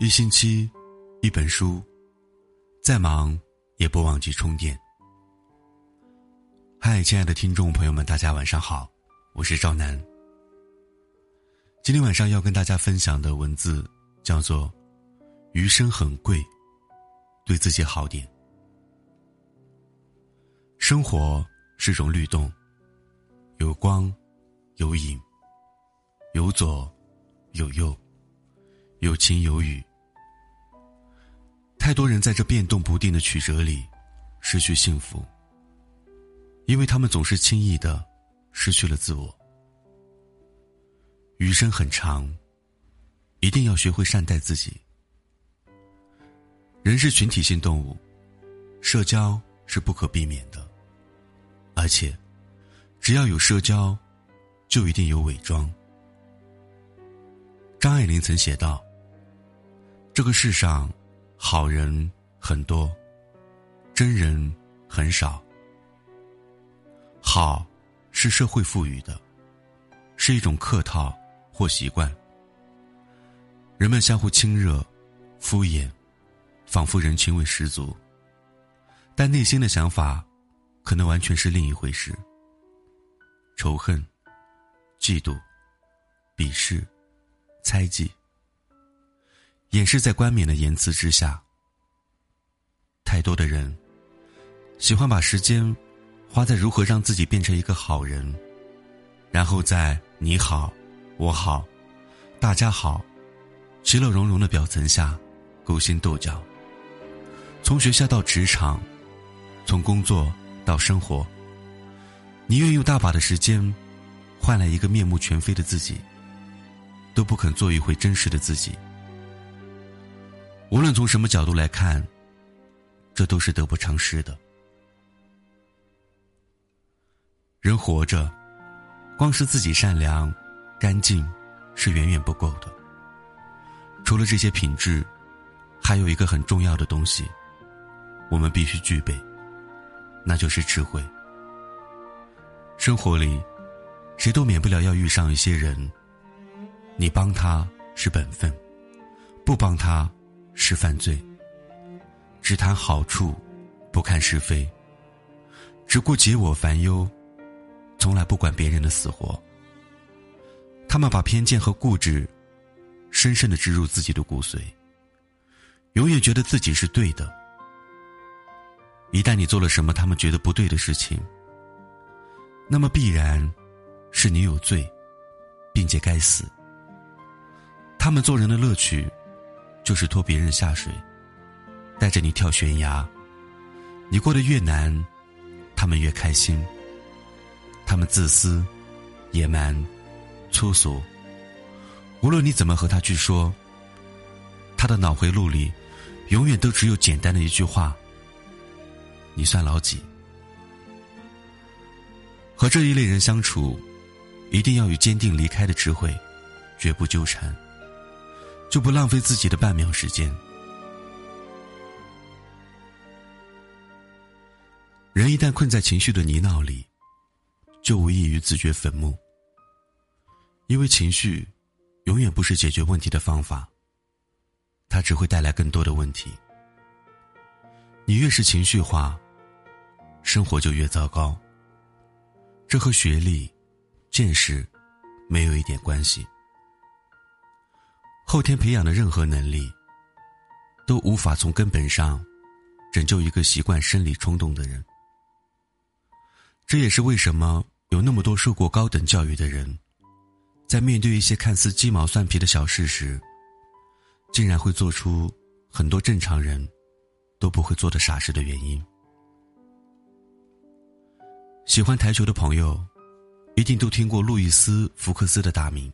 一星期，一本书，再忙也不忘记充电。嗨，亲爱的听众朋友们，大家晚上好，我是赵楠。今天晚上要跟大家分享的文字叫做《余生很贵，对自己好点》。生活是种律动，有光，有影，有左，有右，有晴有雨。太多人在这变动不定的曲折里失去幸福，因为他们总是轻易的失去了自我。余生很长，一定要学会善待自己。人是群体性动物，社交是不可避免的，而且只要有社交，就一定有伪装。张爱玲曾写道：“这个世上。”好人很多，真人很少。好，是社会赋予的，是一种客套或习惯。人们相互亲热、敷衍，仿佛人情味十足，但内心的想法，可能完全是另一回事。仇恨、嫉妒、鄙视、猜忌。掩饰在冠冕的言辞之下。太多的人喜欢把时间花在如何让自己变成一个好人，然后在“你好，我好，大家好”其乐融融的表层下勾心斗角。从学校到职场，从工作到生活，你愿用大把的时间换来一个面目全非的自己，都不肯做一回真实的自己。无论从什么角度来看，这都是得不偿失的。人活着，光是自己善良、干净，是远远不够的。除了这些品质，还有一个很重要的东西，我们必须具备，那就是智慧。生活里，谁都免不了要遇上一些人，你帮他是本分，不帮他。是犯罪。只谈好处，不看是非。只顾解我烦忧，从来不管别人的死活。他们把偏见和固执，深深的植入自己的骨髓。永远觉得自己是对的。一旦你做了什么他们觉得不对的事情，那么必然是你有罪，并且该死。他们做人的乐趣。就是拖别人下水，带着你跳悬崖。你过得越难，他们越开心。他们自私、野蛮、粗俗。无论你怎么和他去说，他的脑回路里，永远都只有简单的一句话：“你算老几？”和这一类人相处，一定要有坚定离开的智慧，绝不纠缠。就不浪费自己的半秒时间。人一旦困在情绪的泥淖里，就无异于自掘坟墓。因为情绪，永远不是解决问题的方法，它只会带来更多的问题。你越是情绪化，生活就越糟糕。这和学历、见识，没有一点关系。后天培养的任何能力，都无法从根本上拯救一个习惯生理冲动的人。这也是为什么有那么多受过高等教育的人，在面对一些看似鸡毛蒜皮的小事时，竟然会做出很多正常人都不会做的傻事的原因。喜欢台球的朋友，一定都听过路易斯·福克斯的大名。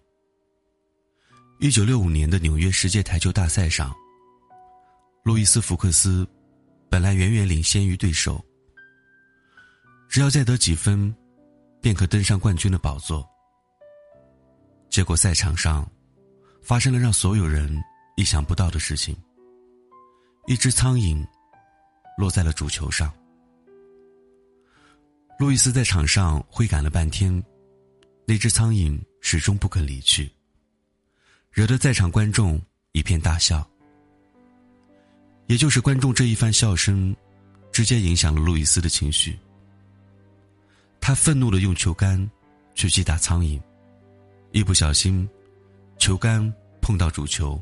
一九六五年的纽约世界台球大赛上，路易斯·福克斯本来远远领先于对手，只要再得几分，便可登上冠军的宝座。结果赛场上发生了让所有人意想不到的事情：一只苍蝇落在了主球上。路易斯在场上挥赶了半天，那只苍蝇始终不肯离去。惹得在场观众一片大笑。也就是观众这一番笑声，直接影响了路易斯的情绪。他愤怒的用球杆去击打苍蝇，一不小心，球杆碰到主球，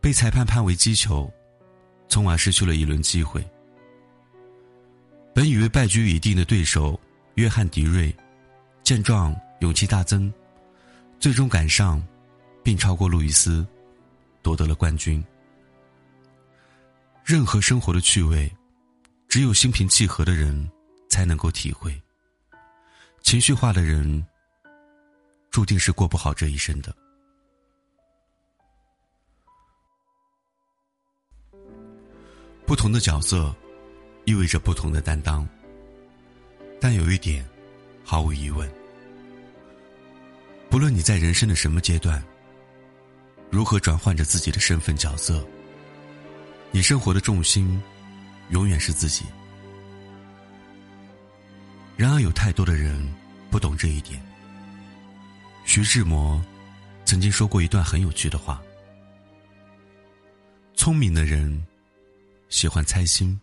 被裁判判为击球，从而失去了一轮机会。本以为败局已定的对手约翰迪瑞，见状勇气大增，最终赶上，并超过路易斯，夺得了冠军。任何生活的趣味，只有心平气和的人才能够体会。情绪化的人，注定是过不好这一生的。不同的角色。意味着不同的担当，但有一点，毫无疑问：不论你在人生的什么阶段，如何转换着自己的身份角色，你生活的重心永远是自己。然而，有太多的人不懂这一点。徐志摩曾经说过一段很有趣的话：聪明的人喜欢猜心。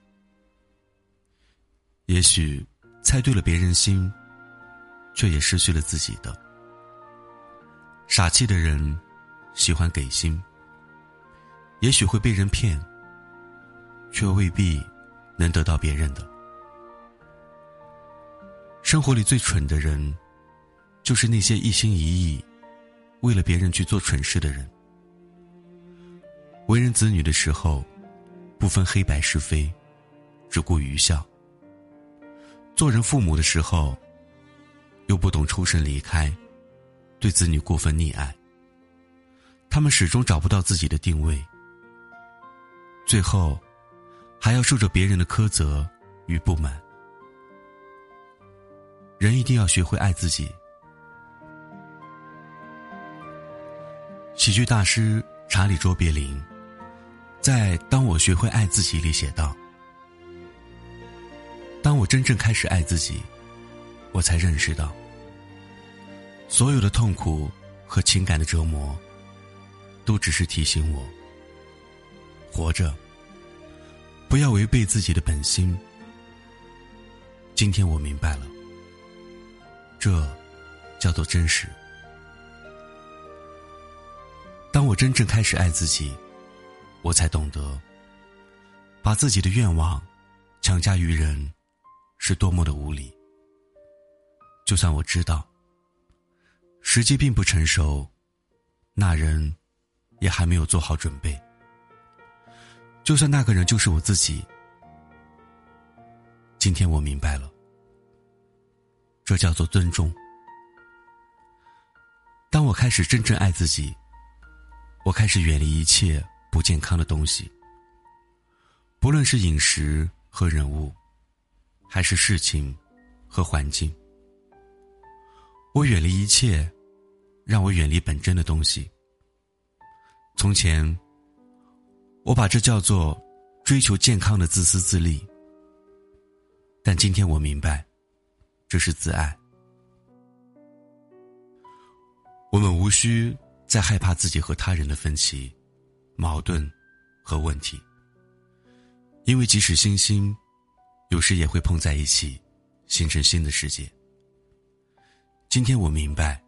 也许猜对了别人心，却也失去了自己的。傻气的人喜欢给心，也许会被人骗，却未必能得到别人的。生活里最蠢的人，就是那些一心一意为了别人去做蠢事的人。为人子女的时候，不分黑白是非，只顾愚孝。做人父母的时候，又不懂出身离开，对子女过分溺爱。他们始终找不到自己的定位，最后还要受着别人的苛责与不满。人一定要学会爱自己。喜剧大师查理·卓别林在《当我学会爱自己》里写道。当我真正开始爱自己，我才认识到，所有的痛苦和情感的折磨，都只是提醒我，活着，不要违背自己的本心。今天我明白了，这叫做真实。当我真正开始爱自己，我才懂得，把自己的愿望强加于人。是多么的无理。就算我知道时机并不成熟，那人也还没有做好准备。就算那个人就是我自己，今天我明白了，这叫做尊重。当我开始真正爱自己，我开始远离一切不健康的东西，不论是饮食和人物。还是事情和环境，我远离一切让我远离本真的东西。从前，我把这叫做追求健康的自私自利，但今天我明白，这是自爱。我们无需再害怕自己和他人的分歧、矛盾和问题，因为即使星星。有时也会碰在一起，形成新的世界。今天我明白，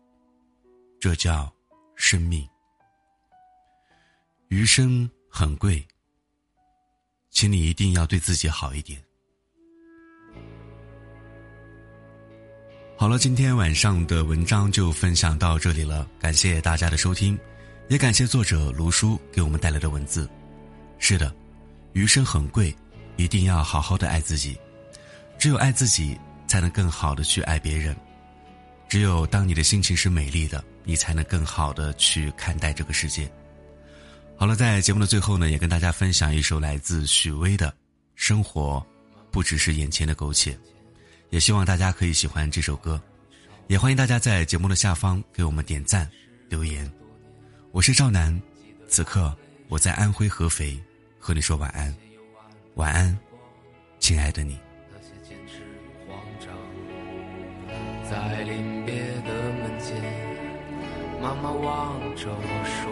这叫生命。余生很贵，请你一定要对自己好一点。好了，今天晚上的文章就分享到这里了，感谢大家的收听，也感谢作者卢叔给我们带来的文字。是的，余生很贵。一定要好好的爱自己，只有爱自己，才能更好的去爱别人。只有当你的心情是美丽的，你才能更好的去看待这个世界。好了，在节目的最后呢，也跟大家分享一首来自许巍的《生活不只是眼前的苟且》，也希望大家可以喜欢这首歌。也欢迎大家在节目的下方给我们点赞留言。我是赵楠，此刻我在安徽合肥和你说晚安。晚安，亲爱的你。在临别的门前，妈妈望着我说：“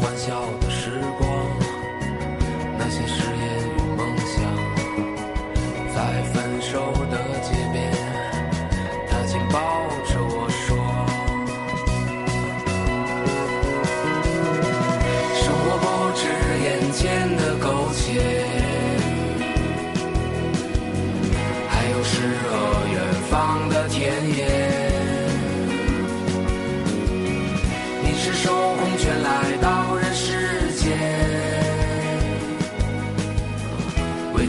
欢笑的时光，那些誓言与梦想，在分手的街边，他紧抱着我说。生活不止眼前的苟且，还有诗和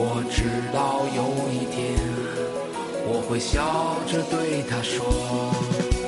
我知道有一天，我会笑着对他说。